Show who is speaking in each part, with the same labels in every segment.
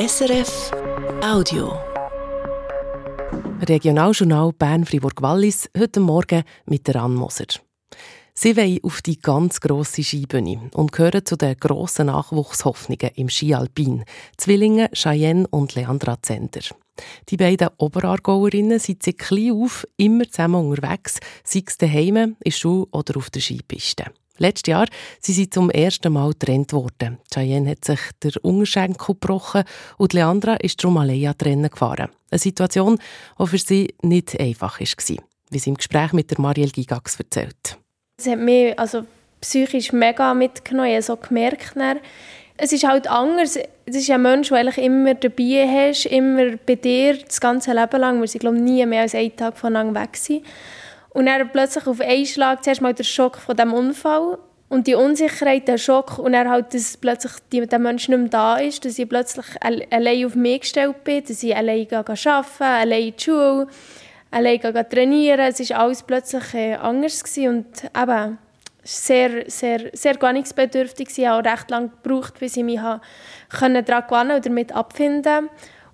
Speaker 1: SRF Audio.
Speaker 2: Regionaljournal Bern-Fribourg-Wallis heute Morgen mit der Ann Moser. Sie wollen auf die ganz grosse Skibühne und gehören zu den grossen Nachwuchshoffnungen im Ski Alpin. Zwillinge Cheyenne und Leandra Zender. Die beiden Oberargauerinnen sind seit klein auf immer zusammen unterwegs, sei es daheim, in der Schule oder auf der Skipiste. Letztes Jahr sind sie zum ersten Mal getrennt worden. Cheyenne hat sich der Unterschenkel gebrochen und Leandra ist darum allein an Rennen gefahren. Eine Situation, die für sie nicht einfach war, wie sie im Gespräch mit der Marielle Gigax erzählt.
Speaker 3: Es hat mich also psychisch mega mitgenommen. Ich so gemerkt, es ist halt anders. Es ist ein Mensch, der immer dabei hast, immer bei dir das ganze Leben lang. Wir sind glaube nie mehr als einen Tag voneinander weg sind. Und dann plötzlich auf einen Schlag zuerst mal der Schock von dem Unfall und die Unsicherheit, der Schock und dann halt, dass plötzlich die, der Mensch nicht mehr da ist, dass ich plötzlich allein auf mich gestellt bin, dass ich allein arbeiten allein in die Schule, allein trainieren. Es war alles plötzlich äh, anders und eben sehr, sehr, sehr gewöhnungsbedürftig. Ich habe auch recht lange gebraucht, bis ich mich daran gewöhnen und damit abfinden konnte.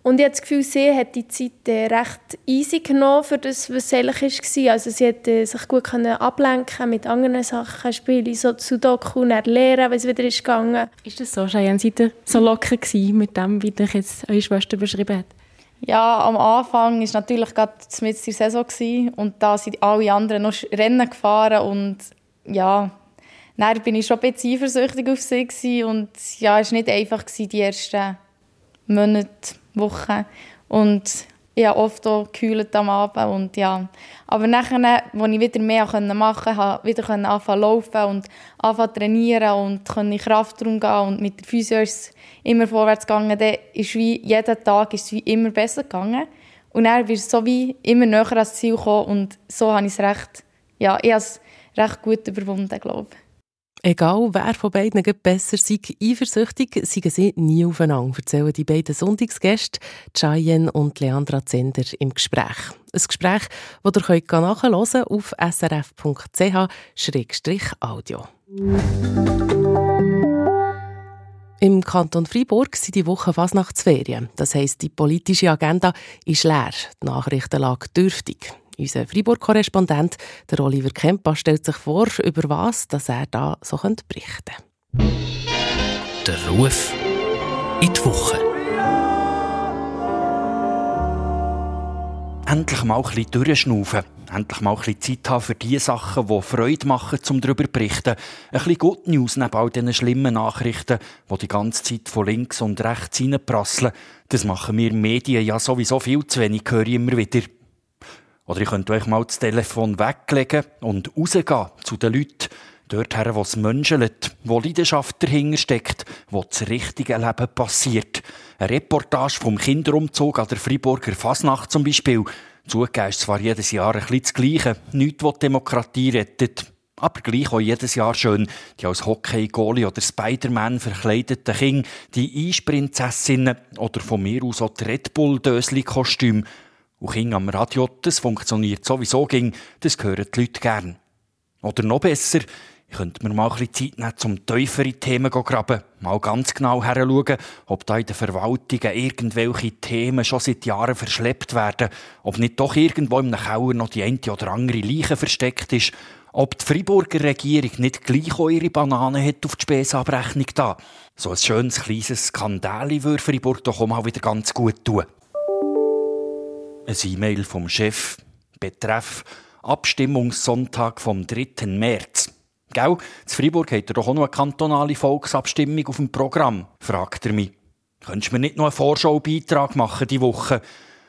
Speaker 3: Und ich habe das Gefühl, sie hat die Zeit äh, recht easy genommen für das, was es eigentlich war. Also sie hat äh, sich gut ablenken mit anderen Sachen, Spiele, so Sudoku, und lernen, wenn es wieder ist gegangen.
Speaker 4: Ist das so, Cheyenne, seid ihr so locker gewesen mit dem, wie dich jetzt eure Schwester beschrieben hat?
Speaker 5: Ja, am Anfang war natürlich gerade mit der Saison gewesen, und da sind alle anderen noch Rennen gefahren und ja, dann bin ich schon ein bisschen eifersüchtig auf sie gewesen, und ja, es war nicht einfach gewesen, die ersten Monate Woche. Und habe oft auch gekühlt am Abend. Und ja. Aber nachher, als ich wieder mehr machen konnte, konnte ich wieder anfangen laufen und anfangen trainieren und konnte in Kraftraum gehen. Und mit der Physio ist immer vorwärts gegangen. Dann ist wie jeden Tag ist wie immer besser gegangen. Und dann bist du so wie immer näher ans Ziel gekommen. Und so habe ich es recht, ja, ich habe es recht gut überwunden, glaube ich.
Speaker 2: Egal, wer von beiden besser sei, eifersüchtig, seien sie nie aufeinander, erzählen die beiden Sonntagsgäste, Cheyenne und Leandra Zender, im Gespräch. Ein Gespräch, das ihr nachhören könnt auf srf.ch-audio. Im Kanton Freiburg sind die Woche Fasnachtsferien. Das heisst, die politische Agenda ist leer, die Nachrichtenlage dürftig. Unser Freiburg-Korrespondent, Oliver Kempa, stellt sich vor, über was dass er da so berichten könnte.
Speaker 1: Der Ruf in die Woche.
Speaker 6: Endlich mal ein bisschen durchschnaufen. Endlich mal ein bisschen Zeit haben für die Sachen, die Freude machen, um darüber zu berichten. Ein bisschen Good News neben all diesen schlimmen Nachrichten, die die ganze Zeit von links und rechts reinprasseln. Das machen wir Medien ja sowieso viel zu wenig, höre ich immer wieder. Oder ihr könnt euch mal das Telefon weglegen und rausgehen zu den Leuten, dorthin, wo es menschelt, wo Leidenschaft dahinter steckt, wo das richtige Leben passiert. Eine Reportage vom Kinderumzug an der Friburger Fasnacht zum Beispiel. Zugegeben ist zwar jedes Jahr ein bisschen das Gleiche, nichts, was Demokratie rettet. Aber gleich auch jedes Jahr schön die als Hockey-Goalie oder Spider-Man verkleideten Kinder, die Eisprinzessinnen oder von mir aus auch die Red Bull-Dösli-Kostüme, und Kinder am Radio, das funktioniert sowieso ging, das hören die Leute gern. Oder noch besser, ich könnte mir mal ein bisschen Zeit nehmen, zum tiefere Themen zu graben. Mal ganz genau heranschauen, ob da in den Verwaltungen irgendwelche Themen schon seit Jahren verschleppt werden. Ob nicht doch irgendwo im Keller noch die eine oder andere Leiche versteckt ist. Ob die Freiburger Regierung nicht gleich auch ihre Bananen hat auf die Spesabrechnung da. So ein schönes kleines Skandal würde Freiburg doch auch mal wieder ganz gut tun. Ein E-Mail vom Chef betreff Abstimmungssonntag vom 3. März. Gell, zu Freiburg hat er doch auch noch eine kantonale Volksabstimmung auf dem Programm, fragt er mich. Könntest du mir nicht noch einen Vorschaubeitrag machen die Woche?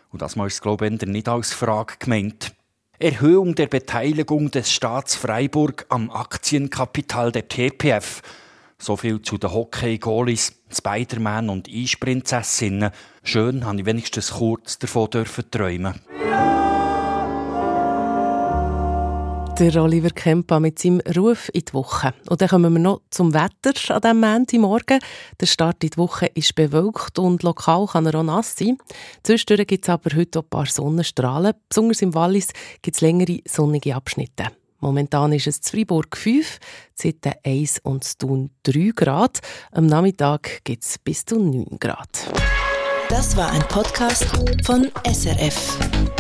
Speaker 6: Und das mal ist glaube ich, nicht als Frage gemeint. Erhöhung der Beteiligung des Staats Freiburg am Aktienkapital der TPF – so viel zu den Hockey-Goalies, Spider-Man und Eisprinzessinnen. Schön, habe ich wenigstens kurz davon dürfen träumen.
Speaker 2: Der Oliver Kempa mit seinem Ruf in die Woche. Und dann kommen wir noch zum Wetter an diesem Montagmorgen. Der Start in die Woche ist bewölkt und lokal kann er auch nass sein. Zwischendurch gibt es aber heute auch ein paar Sonnenstrahlen. Besonders im Wallis gibt es längere sonnige Abschnitte. Momentan ist es Freiburg 5, Zitten 1 und Thun 3 Grad. Am Nachmittag gibt es bis zu 9 Grad.
Speaker 7: Das war ein Podcast von SRF.